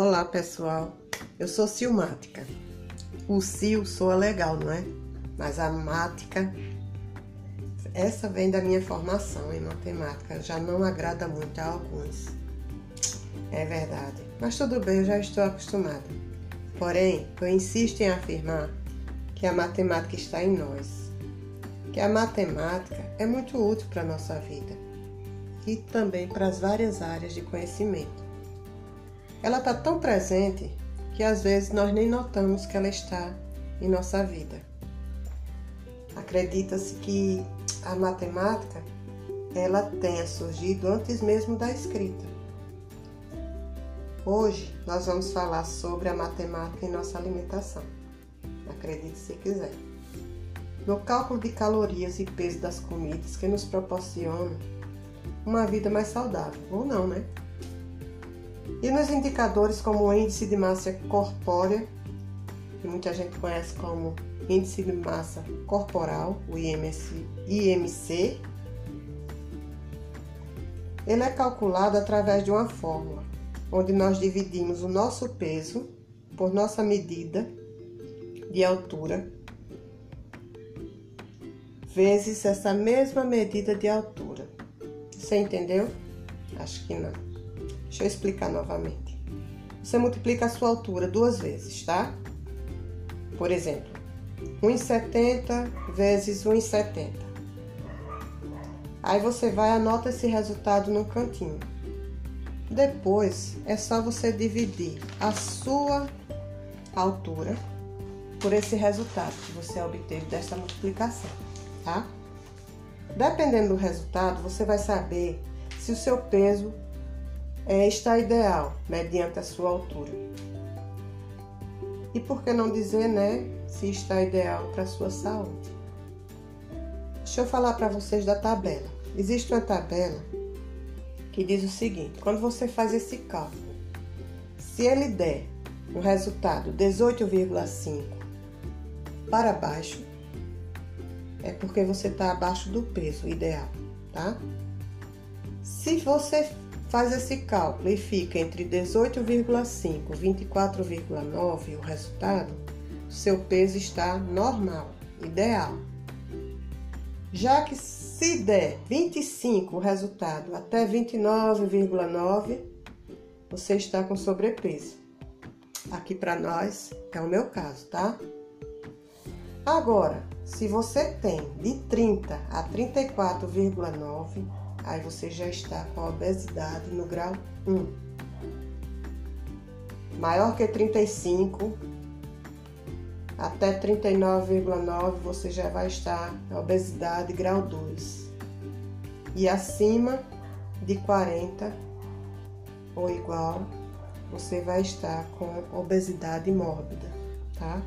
Olá pessoal, eu sou cilmática. O sil soa legal, não é? Mas a mática, essa vem da minha formação em matemática, já não agrada muito a alguns. É verdade, mas tudo bem, eu já estou acostumada. Porém, eu insisto em afirmar que a matemática está em nós, que a matemática é muito útil para a nossa vida e também para as várias áreas de conhecimento. Ela está tão presente que às vezes nós nem notamos que ela está em nossa vida. Acredita-se que a matemática ela tenha surgido antes mesmo da escrita. Hoje nós vamos falar sobre a matemática em nossa alimentação. Acredite se quiser. No cálculo de calorias e peso das comidas que nos proporcionam uma vida mais saudável, ou não, né? E nos indicadores como o índice de massa corpórea, que muita gente conhece como índice de massa corporal, o IMC, IMC, ele é calculado através de uma fórmula, onde nós dividimos o nosso peso por nossa medida de altura vezes essa mesma medida de altura. Você entendeu? Acho que não. Deixa eu explicar novamente. Você multiplica a sua altura duas vezes, tá? Por exemplo, 1,70 vezes 1,70. Aí você vai anota esse resultado no cantinho. Depois é só você dividir a sua altura por esse resultado que você obteve desta multiplicação, tá? Dependendo do resultado, você vai saber se o seu peso é, está ideal mediante a sua altura. E por que não dizer, né, se está ideal para a sua saúde? Deixa eu falar para vocês da tabela. Existe uma tabela que diz o seguinte: quando você faz esse cálculo, se ele der um resultado 18,5 para baixo, é porque você está abaixo do peso ideal, tá? Se você Faz esse cálculo e fica entre 18,5 e 24,9 o resultado, seu peso está normal, ideal. Já que se der 25 o resultado até 29,9, você está com sobrepeso. Aqui para nós é o meu caso, tá? Agora, se você tem de 30 a 34,9, aí você já está com a obesidade no grau 1. Maior que 35, até 39,9 você já vai estar na obesidade grau 2. E acima de 40 ou igual, você vai estar com obesidade mórbida, tá?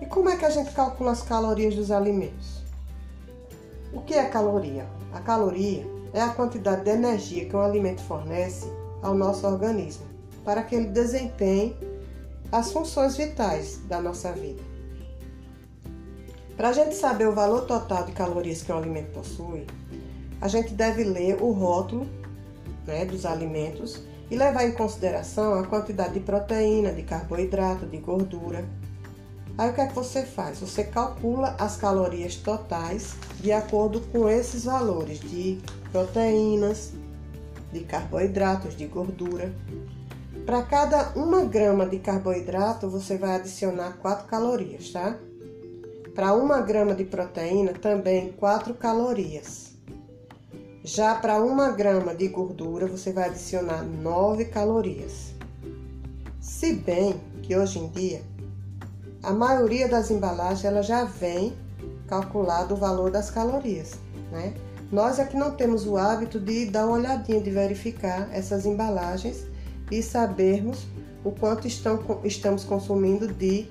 E como é que a gente calcula as calorias dos alimentos? O que é caloria? A caloria é a quantidade de energia que um alimento fornece ao nosso organismo para que ele desempenhe as funções vitais da nossa vida. Para a gente saber o valor total de calorias que um alimento possui, a gente deve ler o rótulo né, dos alimentos e levar em consideração a quantidade de proteína, de carboidrato, de gordura, Aí o que é que você faz? Você calcula as calorias totais de acordo com esses valores de proteínas, de carboidratos, de gordura. Para cada uma grama de carboidrato, você vai adicionar 4 calorias, tá? Para uma grama de proteína, também 4 calorias. Já para uma grama de gordura, você vai adicionar 9 calorias. Se bem que hoje em dia a maioria das embalagens ela já vem calculado o valor das calorias, né? Nós aqui não temos o hábito de dar uma olhadinha, de verificar essas embalagens e sabermos o quanto estão, estamos consumindo de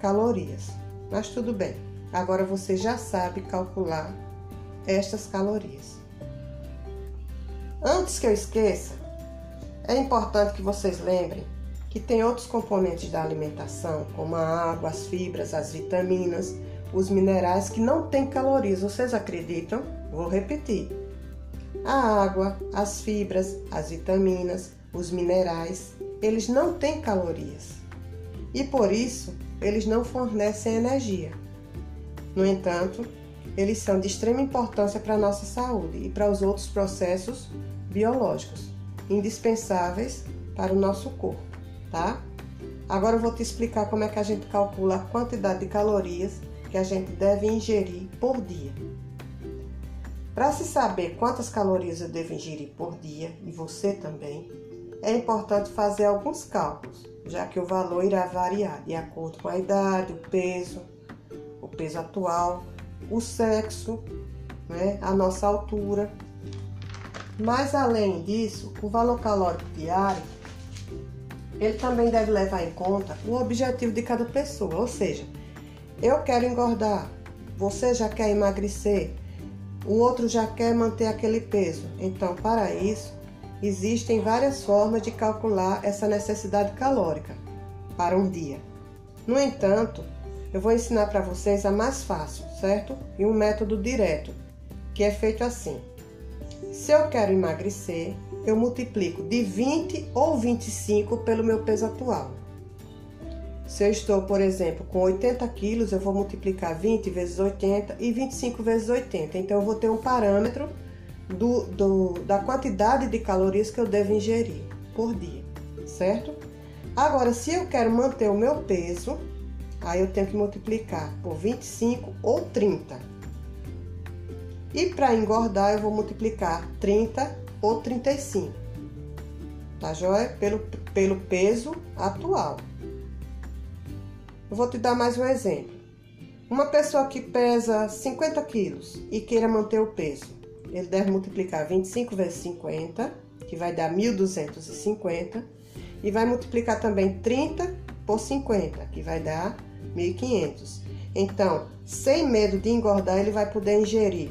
calorias. Mas tudo bem, agora você já sabe calcular estas calorias. Antes que eu esqueça, é importante que vocês lembrem que tem outros componentes da alimentação, como a água, as fibras, as vitaminas, os minerais que não têm calorias. Vocês acreditam? Vou repetir. A água, as fibras, as vitaminas, os minerais eles não têm calorias e por isso eles não fornecem energia. No entanto, eles são de extrema importância para a nossa saúde e para os outros processos biológicos, indispensáveis para o nosso corpo, tá? Agora eu vou te explicar como é que a gente calcula a quantidade de calorias que a gente deve ingerir por dia. Para se saber quantas calorias eu devo ingerir por dia, e você também, é importante fazer alguns cálculos, já que o valor irá variar de acordo com a idade, o peso, o peso atual, o sexo, né, a nossa altura. Mas além disso, o valor calórico diário ele também deve levar em conta o objetivo de cada pessoa, ou seja, eu quero engordar, você já quer emagrecer, o outro já quer manter aquele peso. Então, para isso, existem várias formas de calcular essa necessidade calórica para um dia. No entanto, eu vou ensinar para vocês a mais fácil, certo? E um método direto, que é feito assim. Se eu quero emagrecer, eu multiplico de 20 ou 25 pelo meu peso atual. Se eu estou, por exemplo, com 80 quilos, eu vou multiplicar 20 vezes 80 e 25 vezes 80. Então, eu vou ter um parâmetro do, do, da quantidade de calorias que eu devo ingerir por dia, certo? Agora, se eu quero manter o meu peso, aí eu tenho que multiplicar por 25 ou 30. E para engordar, eu vou multiplicar 30 ou 35, tá joia? Pelo, pelo peso atual. Eu vou te dar mais um exemplo. Uma pessoa que pesa 50 quilos e queira manter o peso, ele deve multiplicar 25 vezes 50, que vai dar 1.250, e vai multiplicar também 30 por 50, que vai dar 1.500. Então, sem medo de engordar, ele vai poder ingerir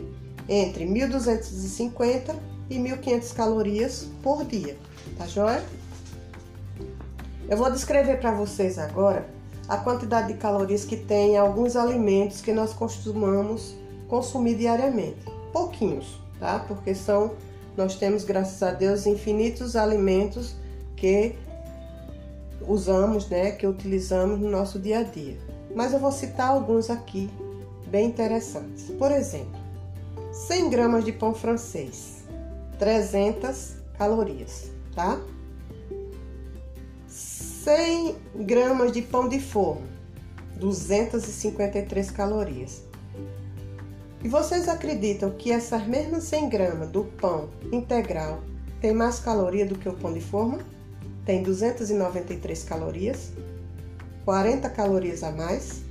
entre 1.250 e 1.500 calorias por dia, tá joia? Eu vou descrever para vocês agora a quantidade de calorias que tem alguns alimentos que nós costumamos consumir diariamente. Pouquinhos, tá? Porque são nós temos, graças a Deus, infinitos alimentos que usamos, né, que utilizamos no nosso dia a dia. Mas eu vou citar alguns aqui bem interessantes. Por exemplo, 100 gramas de pão francês, 300 calorias, tá? 100 gramas de pão de forno, 253 calorias. E vocês acreditam que essas mesmas 100 gramas do pão integral tem mais caloria do que o pão de forma? Tem 293 calorias, 40 calorias a mais.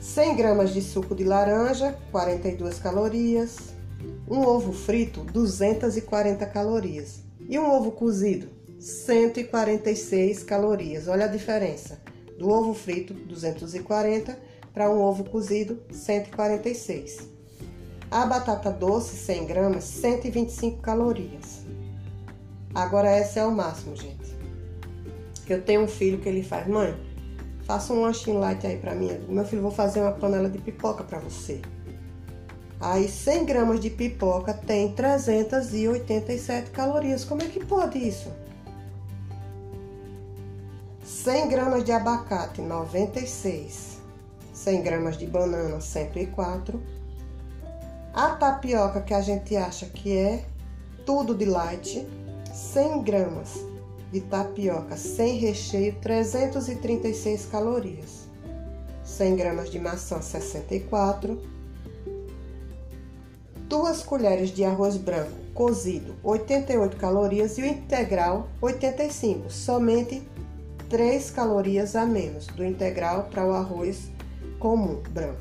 100 gramas de suco de laranja, 42 calorias. Um ovo frito, 240 calorias. E um ovo cozido, 146 calorias. Olha a diferença. Do ovo frito, 240, para um ovo cozido, 146. A batata doce, 100 gramas, 125 calorias. Agora, essa é o máximo, gente. Eu tenho um filho que ele faz, mãe, faça um lanchinho light aí para mim. Meu filho, vou fazer uma panela de pipoca para você. Aí 100 gramas de pipoca tem 387 calorias. Como é que pode isso? 100 gramas de abacate, 96. 100 gramas de banana, 104. A tapioca que a gente acha que é tudo de light, 100 gramas de tapioca sem recheio, 336 calorias. 100 gramas de maçã, 64 2 colheres de arroz branco cozido, 88 calorias e o integral, 85, somente 3 calorias a menos do integral para o arroz comum branco.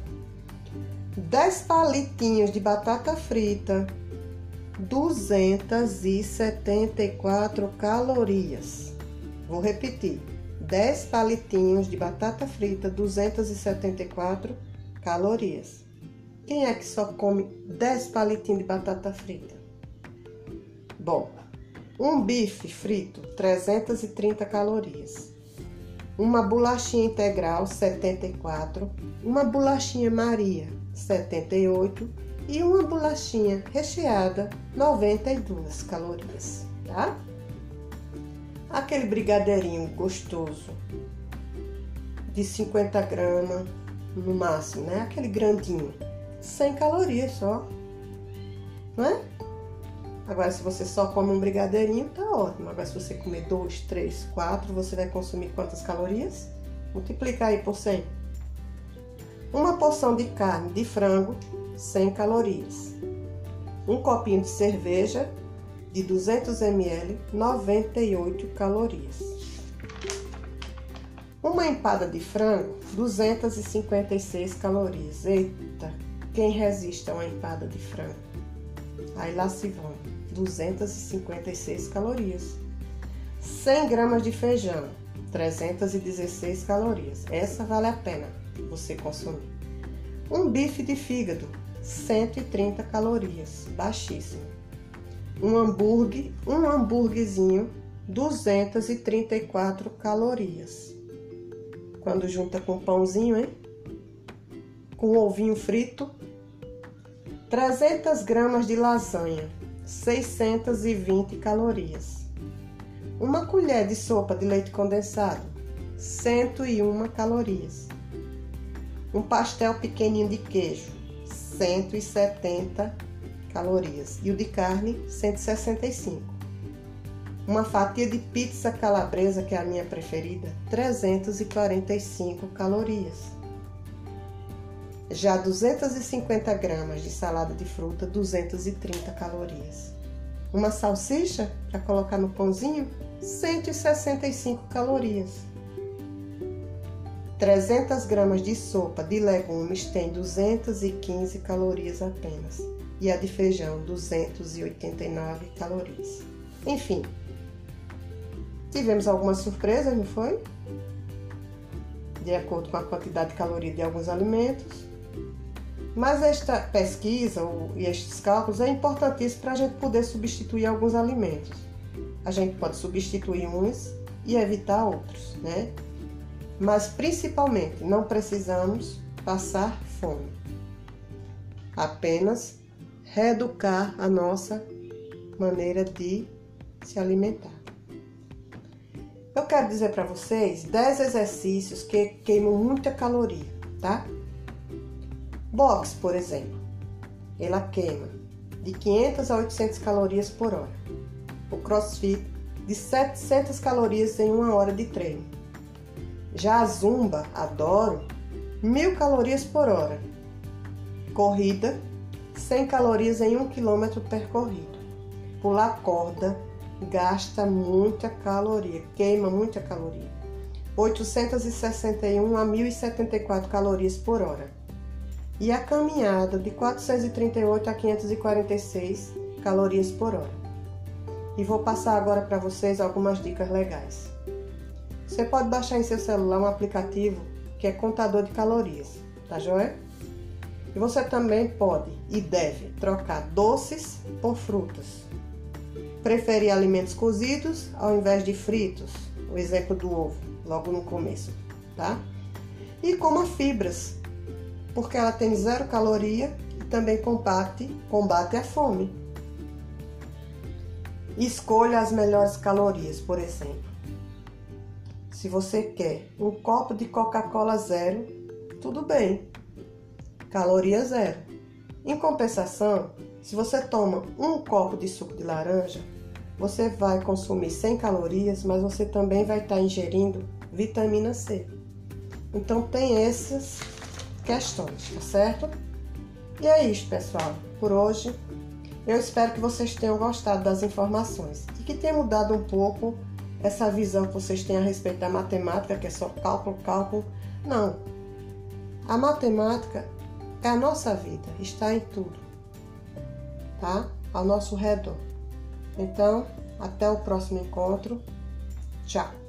10 palitinhos de batata frita, 274 calorias. Vou repetir: 10 palitinhos de batata frita, 274 calorias. Quem é que só come 10 palitinhos de batata frita? Bom, um bife frito, 330 calorias. Uma bolachinha integral, 74. Uma bolachinha Maria, 78. E uma bolachinha recheada, 92 calorias, tá? aquele brigadeirinho gostoso de 50 gramas no máximo, né? Aquele grandinho, 100 calorias só, não é? Agora, se você só come um brigadeirinho, tá ótimo. Agora, se você comer dois, três, quatro, você vai consumir quantas calorias? Multiplica aí por 100. Uma porção de carne de frango, 100 calorias. Um copinho de cerveja de 200 ml, 98 calorias. Uma empada de frango, 256 calorias. Eita, quem resiste a uma empada de frango? Aí lá se vão, 256 calorias. 100 gramas de feijão, 316 calorias. Essa vale a pena você consumir. Um bife de fígado, 130 calorias, baixíssimo. Um hambúrguer, um hambúrguerzinho, 234 calorias. Quando junta com pãozinho, hein? Com ovinho frito, 300 gramas de lasanha, 620 calorias. Uma colher de sopa de leite condensado, 101 calorias. Um pastel pequenininho de queijo, 170 calorias. E o de carne, 165. Uma fatia de pizza calabresa, que é a minha preferida, 345 calorias. Já 250 gramas de salada de fruta, 230 calorias. Uma salsicha para colocar no pãozinho, 165 calorias. 300 gramas de sopa de legumes tem 215 calorias apenas e a de feijão 289 calorias. Enfim, tivemos algumas surpresas, não foi? De acordo com a quantidade de caloria de alguns alimentos. Mas esta pesquisa e estes cálculos é importantíssimo para a gente poder substituir alguns alimentos. A gente pode substituir uns e evitar outros, né? mas principalmente não precisamos passar fome. Apenas reeducar a nossa maneira de se alimentar. Eu quero dizer para vocês 10 exercícios que queimam muita caloria, tá? Box, por exemplo, ela queima de 500 a 800 calorias por hora. O CrossFit de 700 calorias em uma hora de treino. Já a zumba, adoro, mil calorias por hora. Corrida, 100 calorias em 1 km percorrido. Pular corda, gasta muita caloria, queima muita caloria. 861 a 1074 calorias por hora. E a caminhada de 438 a 546 calorias por hora. E vou passar agora para vocês algumas dicas legais. Você pode baixar em seu celular um aplicativo que é contador de calorias, tá joia? E você também pode e deve trocar doces por frutas. Preferir alimentos cozidos ao invés de fritos, o exemplo do ovo, logo no começo, tá? E coma fibras, porque ela tem zero caloria e também combate, combate a fome. Escolha as melhores calorias, por exemplo. Se você quer um copo de Coca-Cola zero, tudo bem, caloria zero. Em compensação, se você toma um copo de suco de laranja, você vai consumir 100 calorias, mas você também vai estar ingerindo vitamina C. Então tem essas questões, tá certo? E é isso, pessoal. Por hoje, eu espero que vocês tenham gostado das informações e que tenha mudado um pouco essa visão que vocês têm a respeito da matemática, que é só cálculo, cálculo. Não. A matemática é a nossa vida, está em tudo, tá? Ao nosso redor. Então, até o próximo encontro. Tchau.